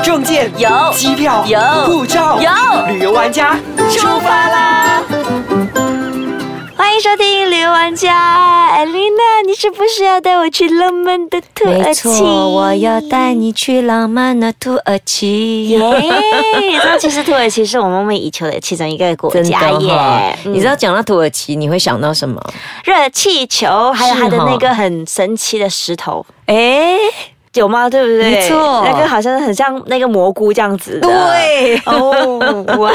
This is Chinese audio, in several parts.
证件有机票有护照有旅游玩家出发啦！欢迎收听《旅游玩家》，艾琳娜，你是不是要带我去浪漫的土耳没其？错，我要带你去浪漫的土耳其。耶！这其实土耳其是我梦寐以求的其中一个国家耶你知道讲到土耳其，你会想到什么？热气球，还有它的那个很神奇的石头。哎，有吗？对不对？没错那个好像很像那个蘑菇这样子的。对哦，哇，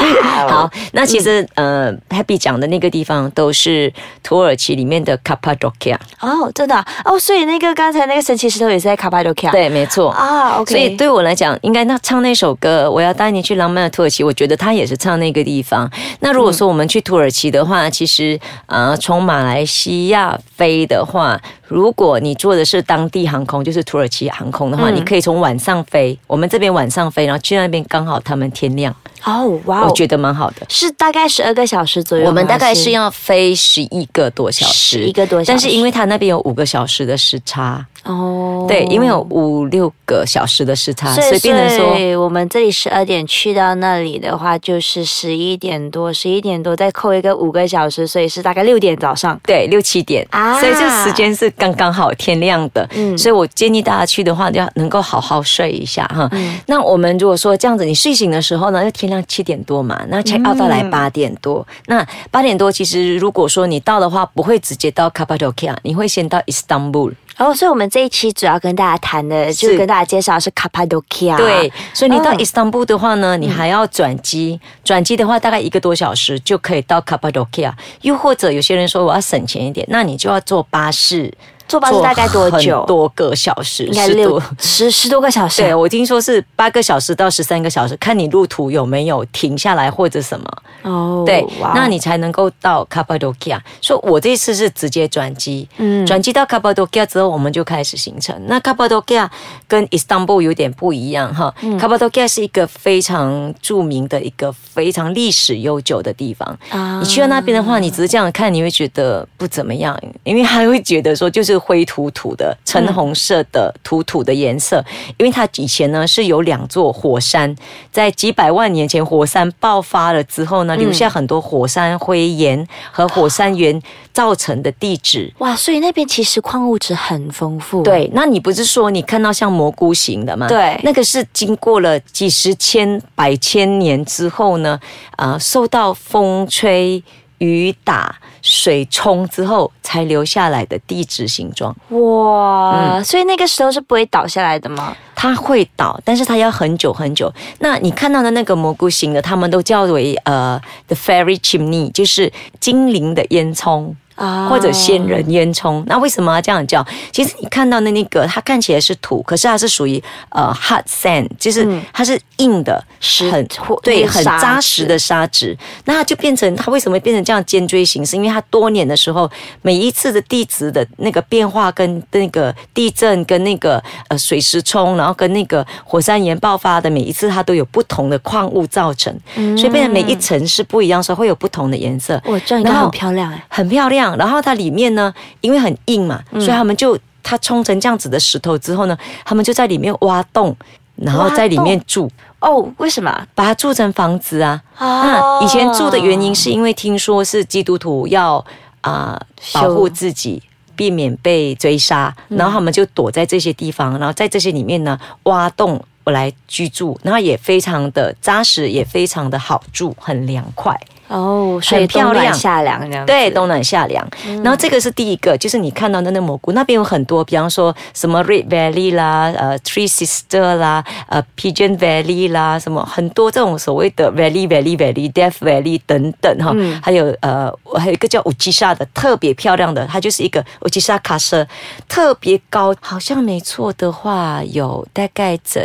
好，那其实、呃，Happy 讲的那个地方都是土耳其里面的 Cappadocia。哦，真的啊哦，所以那个刚才那个神奇石头也是在卡帕多卡。对，没错。啊，OK。所以对我来讲，应该那唱那首歌，我要带你去浪漫的土耳其。我觉得他也是唱那个地方。那如果说我们去土耳其的话，其实呃，从马来西亚飞的话，如果你坐的是当地航空，就是土耳其航空的话，嗯。你可以从晚上飞，我们这边晚上飞，然后去那边刚好他们天亮，哦，哇哦，我觉得蛮好的。是大概十二个小时左右。我们大概是要飞十一个多小时，11个多小时。但是因为它那边有五个小时的时差，哦，对，因为有五六个小时的时差，所以所以变成说所以我们这里十二点去到那里的话，就是十一点多，十一点多再扣一个五个小时，所以是大概六点早上。对，六七点啊所以这时间是刚刚好天亮的。嗯所以我建议大家去的话，要能够好好睡一下哈。嗯那我们如果说这样子，你睡醒的时候呢，要天亮七点多嘛，那 check out 到来八点多。那八点多其实如果说你到的话，不会直接到 Cappadocia，你会先到 Istanbul。哦，所以我们这一期主要跟大家谈的，就是是跟大家介绍的是卡帕多卡。对，所以你到哦 Istanbul 的话呢，你还要转机，转机的话大概一个多小时就可以到 Cappadocia。又或者有些人说我要省钱一点，那你就要坐巴士。坐巴士大概多久多个小时，应该六十多。十十多个小时啊。对，我听说是八个小时到十三个小时，看你路途有没有停下来或者什么。哦，对，哇那你才能够到 Cappadocia。所以我这次是直接转机，嗯转机到 Cappadocia 之后，我们就开始行程。那 Cappadocia 跟 Istanbul 有点不一样哈、Cappadocia 是一个非常著名的一个非常历史悠久的地方。啊你去到那边的话，你只是这样看，你会觉得不怎么样，因为他会觉得说就是灰土土的、橙红色的土土的颜色，因为它以前呢是有两座火山，在几百万年前火山爆发了之后呢，留下很多火山灰岩和火山岩造成的地质。哇，所以那边其实矿物质很丰富。，对，那你不是说你看到像蘑菇型的吗？对那个是经过了几十千、百千年之后呢，啊、受到风吹雨打、水冲之后才留下来的地质形状。哇，嗯所以那个石头是不会倒下来的吗？它会倒，但是它要很久很久。那你看到的那个蘑菇型的，他们都叫为呃 the fairy chimney，就是精灵的烟囱。啊或者仙人烟囱，那为什么要这样叫？其实你看到的那个，它看起来是土，可是它是属于呃 hard sand，就是它是硬的，是很对，很扎实的沙质。那它就变成它为什么会变成这样尖锥形？是因为它多年的时候，每一次的地质的那个变化，跟那个地震，跟那个呃水石冲，然后跟那个火山岩爆发的每一次，它都有不同的矿物造成，所以变成每一层是不一样，所以会有不同的颜色。哇，这样应该很漂亮哎。很漂亮。然后它里面呢，因为很硬嘛，嗯所以他们就它冲成这样子的石头之后呢，他们就在里面挖洞，然后在里面住，哦，为什么？把它住成房子啊。哦那以前住的原因是因为听说是基督徒要啊、修保护自己。避免被追杀，嗯然后他们就躲在这些地方，然后在这些里面呢挖洞来居住，然后也非常的扎实，也非常的好住，很凉快。哦，所以很漂亮冬暖夏凉这样。对，冬暖夏凉。嗯然后这个是第一个，就是你看到的那蘑菇，那边有很多，比方说什么 Red Valley 啦，呃 Three Sister 啦，呃 Pigeon Valley 啦，什么很多这种所谓的 Valley Valley Valley Death Valley 等等哈，嗯还有呃还有一个叫乌吉沙的特别漂亮的，它就是一个乌吉沙卡舍，特别高，好像没错的话有大概整。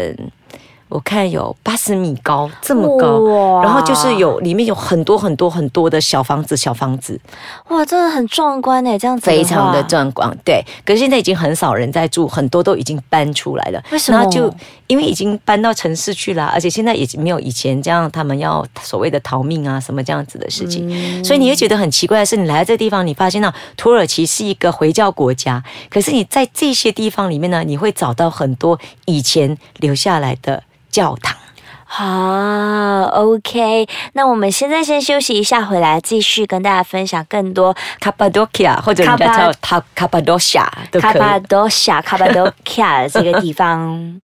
我看有八十米高，这么高，然后就是有里面有很多很多很多的小房子，小房子哇，真的很壮观哎，这样子非常的壮观。对，可是现在已经很少人在住，很多都已经搬出来了。为什么然后就因为已经搬到城市去了，而且现在已经没有以前这样，他们要所谓的逃命啊什么这样子的事情，嗯所以你会觉得很奇怪的是，你来到这地方，你发现到土耳其是一个回教国家，可是你在这些地方里面呢，你会找到很多以前留下来的。教堂。好，OK，那我们现在先休息一下，回来继续跟大家分享更多卡巴多西亚或者人家叫它卡巴多西亚都可以。卡巴多西亚、卡巴多西亚这个地方。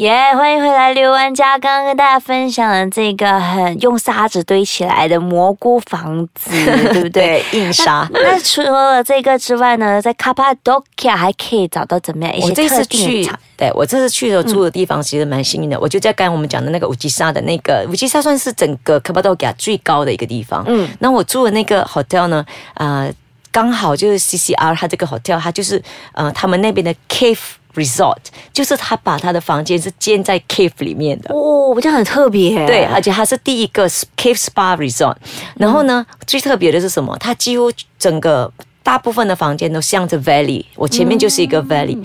耶欢迎回来，刘玩家。刚刚跟大家分享了这个很用沙子堆起来的蘑菇房子，对不对？硬沙。那除了这个之外呢，在卡帕多西亚还可以找到怎么样一些特定的对我这次去的住的地方其实蛮幸运的，我就在刚刚我们讲的那个乌吉沙的那个乌吉沙，算是整个卡帕多西亚最高的一个地方。嗯，那我住的那个 hotel 呢，呃，刚好就是 CCR，它这个 hotel 它就是呃他们那边的 cave。Resort 就是他把他的房间是建在 cave 里面的哦，我觉得很特别。对，而且他是第一个 cave spa resort。然后呢，最特别的是什么？它几乎整个大部分的房间都向着 valley，我前面就是一个 valley。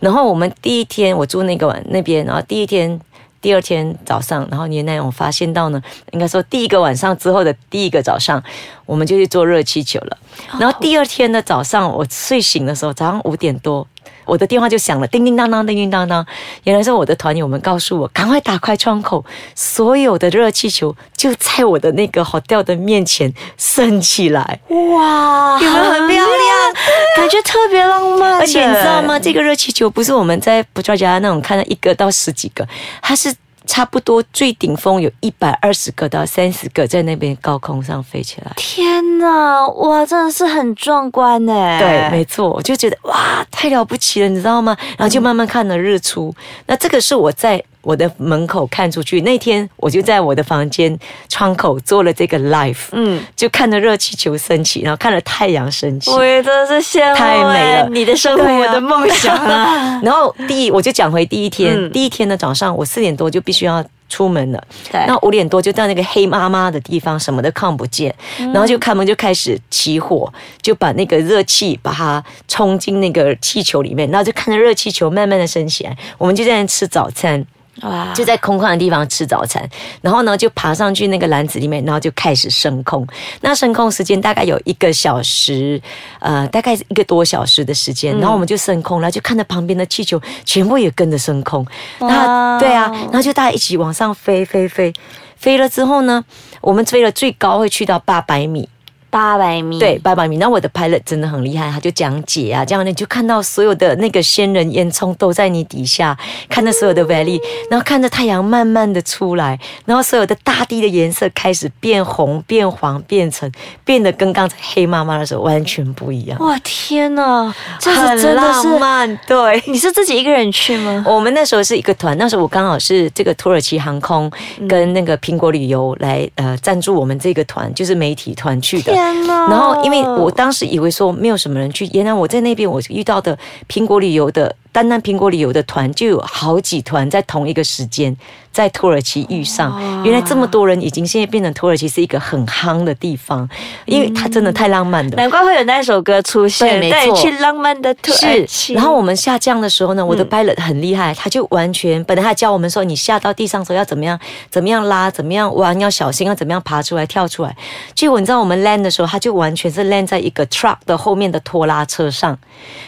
然后我们第一天我住那个晚那边，然后第一天、第二天早上，然后你那我发现到呢，应该说第一个晚上之后的第一个早上，我们就去做热气球了。然后第二天的早上，我睡醒的时候，早上五点多。我的电话就响了，叮叮当当，叮叮当当。原来是我的团友们告诉我，赶快打开窗口，所有的热气球就在我的那个 hotel 的面前升起来。哇，有没有很漂亮？感觉特别浪漫。而且你知道吗？这个热气球不是我们在不抓家那种看到一个到十几个，它是。差不多最顶峰有一百二十个到三十个在那边高空上飞起来。天哪，哇，真的是很壮观呢。对，没错，我就觉得哇，太了不起了，你知道吗？然后就慢慢看了日出。那这个是我在。我的门口看出去，那天我就在我的房间窗口做了这个 live，嗯，就看着热气球升起，然后看着太阳升起，我也真的是羡慕，太美了，你的生活，我的梦想啊。然后第一，我就讲回第一天，第一天的早上，我四点多就必须要出门了，那五点多就到那个黑麻麻的地方，什么都看不见，然后就开门就开始起火，就把那个热气把它冲进那个气球里面，然后就看着热气球慢慢的升起来，我们就在那吃早餐。哇！就在空旷的地方吃早餐，然后呢，就爬上去那个篮子里面，然后就开始升空。那升空时间大概有一个小时，呃，大概一个多小时的时间。然后我们就升空，然后就看到旁边的气球全部也跟着升空。那对啊，然后就大家一起往上飞飞飞，飞了之后呢，我们飞了最高会去到八百米。八百米，对，八百米。那我的 pilot 真的很厉害，他就讲解啊，这样你就看到所有的那个仙人烟囱都在你底下，看着所有的 valley，然后看着太阳慢慢的出来，然后所有的大地的颜色开始变红、变黄、变成，变得跟刚才黑妈妈的时候完全不一样。哇，天哪，这是真的是慢。对，你是自己一个人去吗？我们那时候是一个团，那时候我刚好是这个土耳其航空跟那个苹果旅游来呃赞助我们这个团，就是媒体团去的。然后，因为我当时以为说没有什么人去，原来我在那边我遇到的苹果旅游的。单单苹果旅游的团就有好几团在同一个时间在土耳其遇上，原来这么多人已经现在变成土耳其是一个很夯的地方，因为它真的太浪漫了。难怪会有那首歌出现，带你去浪漫的土耳其。然后我们下降的时候呢，我的 pilot 很厉害，他就完全本来他教我们说，你下到地上时候要怎么样，怎么样拉，怎么样弯，要小心，要怎么样爬出来跳出来。结果你知道我们 land 的时候，他就完全是 land 在一个 truck 的后面的拖拉车上，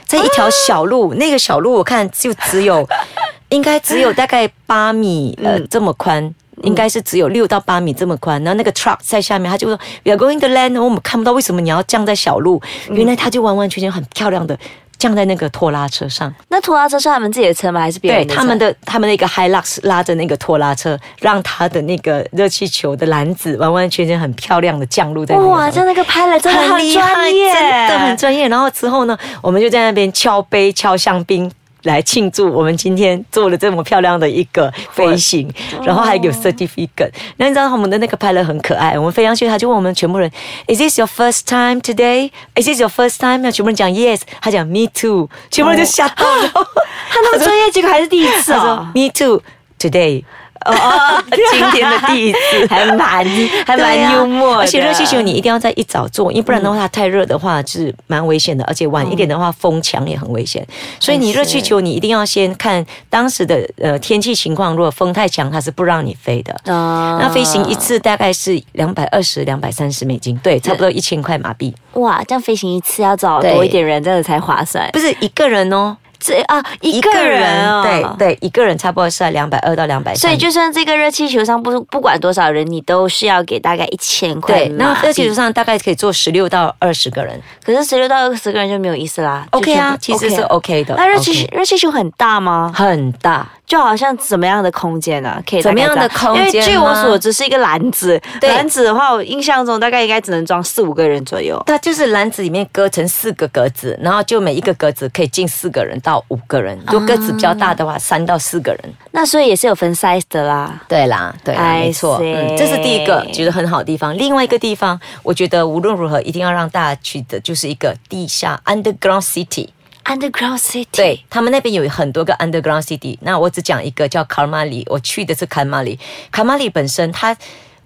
在一条小路，那个小路。我看就只有，应该只有大概八米呃这么宽，应该是只有六到八米这么宽。然后那个 truck 在下面，他就说 We are going to land，我们看不到为什么你要降在小路，原来他就完完全全很漂亮的降在那个拖拉车上。那拖拉车是他们自己的车吗？还是别人的？对，他们的他们的一个 Hilux 拉着那个拖拉车，让他的那个热气球的篮子完完全全很漂亮的降落在那。哇，就那个拍了真的很专业，真的很专业。然后之后呢，我们就在那边敲杯、敲香槟。来庆祝我们今天做了这么漂亮的一个飞行，然后还有 certificate。那你知道我们的那个拍了很可爱，我们飞上去他就问我们全部人，Is this your first time today? Is this your first time? 那全部人讲 yes，他讲 me too，全部人就吓到了，他那么专业，结果还是第一次。Me too today。哦，今天的第一次还蛮还蛮幽默，而且热气球你一定要在一早做，因为不然的话它太热的话是蛮危险的，而且晚一点的话风强也很危险。所以你热气球你一定要先看当时的呃天气情况，如果风太强，它是不让你飞的。哦，那飞行一次大概是两百二十、两百三十美金，对，差不多一千块马币。哇，这样飞行一次要找多一点人，真的才划算。不是一个人哦。这啊一个人哦，对对，一个人差不多是在两百二到两百。所以就算这个热气球上不不管多少人，你都是要给大概一千块。对，那热气球上大概可以坐十六到二十个人。可是十六到二十个人就没有意思啦。OK 啊，其实是 OK 的。那热气热气球很大吗？很大。就好像怎么样的空间呢？可以怎么样的空间？因为据我所知是一个篮子，篮子的话，我印象中大概应该只能装四五个人左右。它就是篮子里面割成四个格子，然后就每一个格子可以进四个人到五个人。如果格子比较大的话，三到四个人。那所以也是有分 size 的啦。对啦，对，没错。嗯，这是第一个觉得很好的地方。另外一个地方，我觉得无论如何一定要让大家去的，就是一个地下 underground city。Underground City，对他们那边有很多个 Underground City。那我只讲一个叫卡马里，我去的是卡马里。卡马里本身，它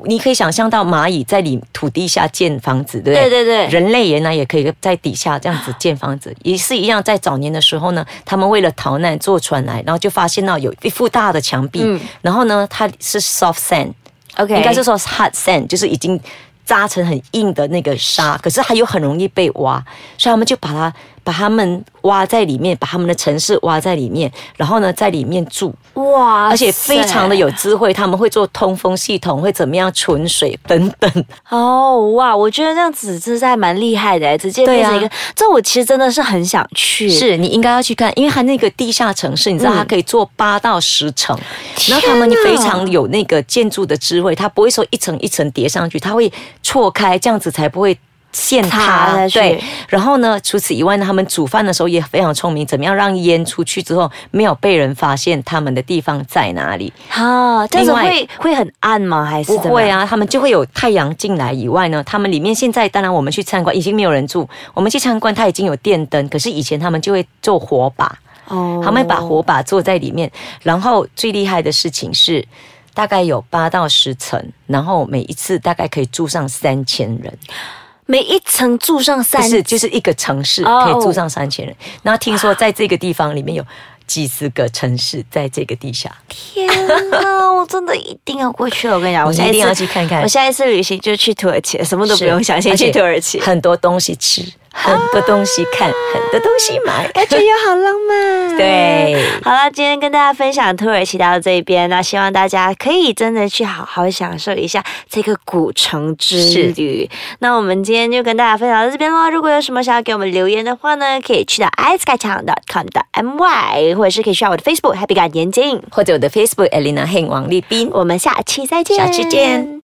你可以想象到蚂蚁在里土地下建房子，对不对？对对对。人类原来也可以在底下这样子建房子，也是一样。在早年的时候呢，他们为了逃难坐船来，然后就发现到有一副大的墙壁，然后呢，它是 soft sand，OK，应该是说 hard sand，就是已经扎成很硬的那个沙，可是它又很容易被挖，所以他们就把它。把他们挖在里面，把他们的城市挖在里面，然后呢，在里面住哇，而且非常的有智慧，他们会做通风系统，会怎么样存水等等。哦哇，我觉得这样子真是还蛮厉害的，直接变成一个。这我其实真的是很想去，是你应该要去看，因为它那个地下城市，你知道它可以做八到十层，然后他们非常有那个建筑的智慧，它不会说一层一层叠上去，它会错开，这样子才不会。陷塌对，然后呢？除此以外呢，他们煮饭的时候也非常聪明，怎么样让烟出去之后没有被人发现他们的地方在哪里？啊，这样子会会很暗吗？还是不会啊？他们就会有太阳进来以外呢，他们里面现在当然我们去参观已经没有人住，我们去参观它已经有电灯，可是以前他们就会做火把哦，他们把火把做在里面，然后最厉害的事情是大概有八到十层，然后每一次大概可以住上三千人。每一层住上三，是就是一个城市可以住上三千人。然后听说在这个地方里面有几十个城市在这个地下。天哪，我真的一定要过去了！我跟你讲，我一定要去看看。我下一次旅行就去土耳其，什么都不用想，先去土耳其，很多东西吃。很多东西看，很多东西买，感觉又好浪漫。对，好了，今天跟大家分享土耳其到这边，那希望大家可以真的去好好享受一下这个古城之旅。那我们今天就跟大家分享到这边喽。如果有什么想要给我们留言的话呢，可以去到 i sky 强 .com 的 my，或者是可以去到我的 Facebook Happy 感眼睛，或者我的 Facebook Elena h e n 王立斌。我们下期再见，下期见。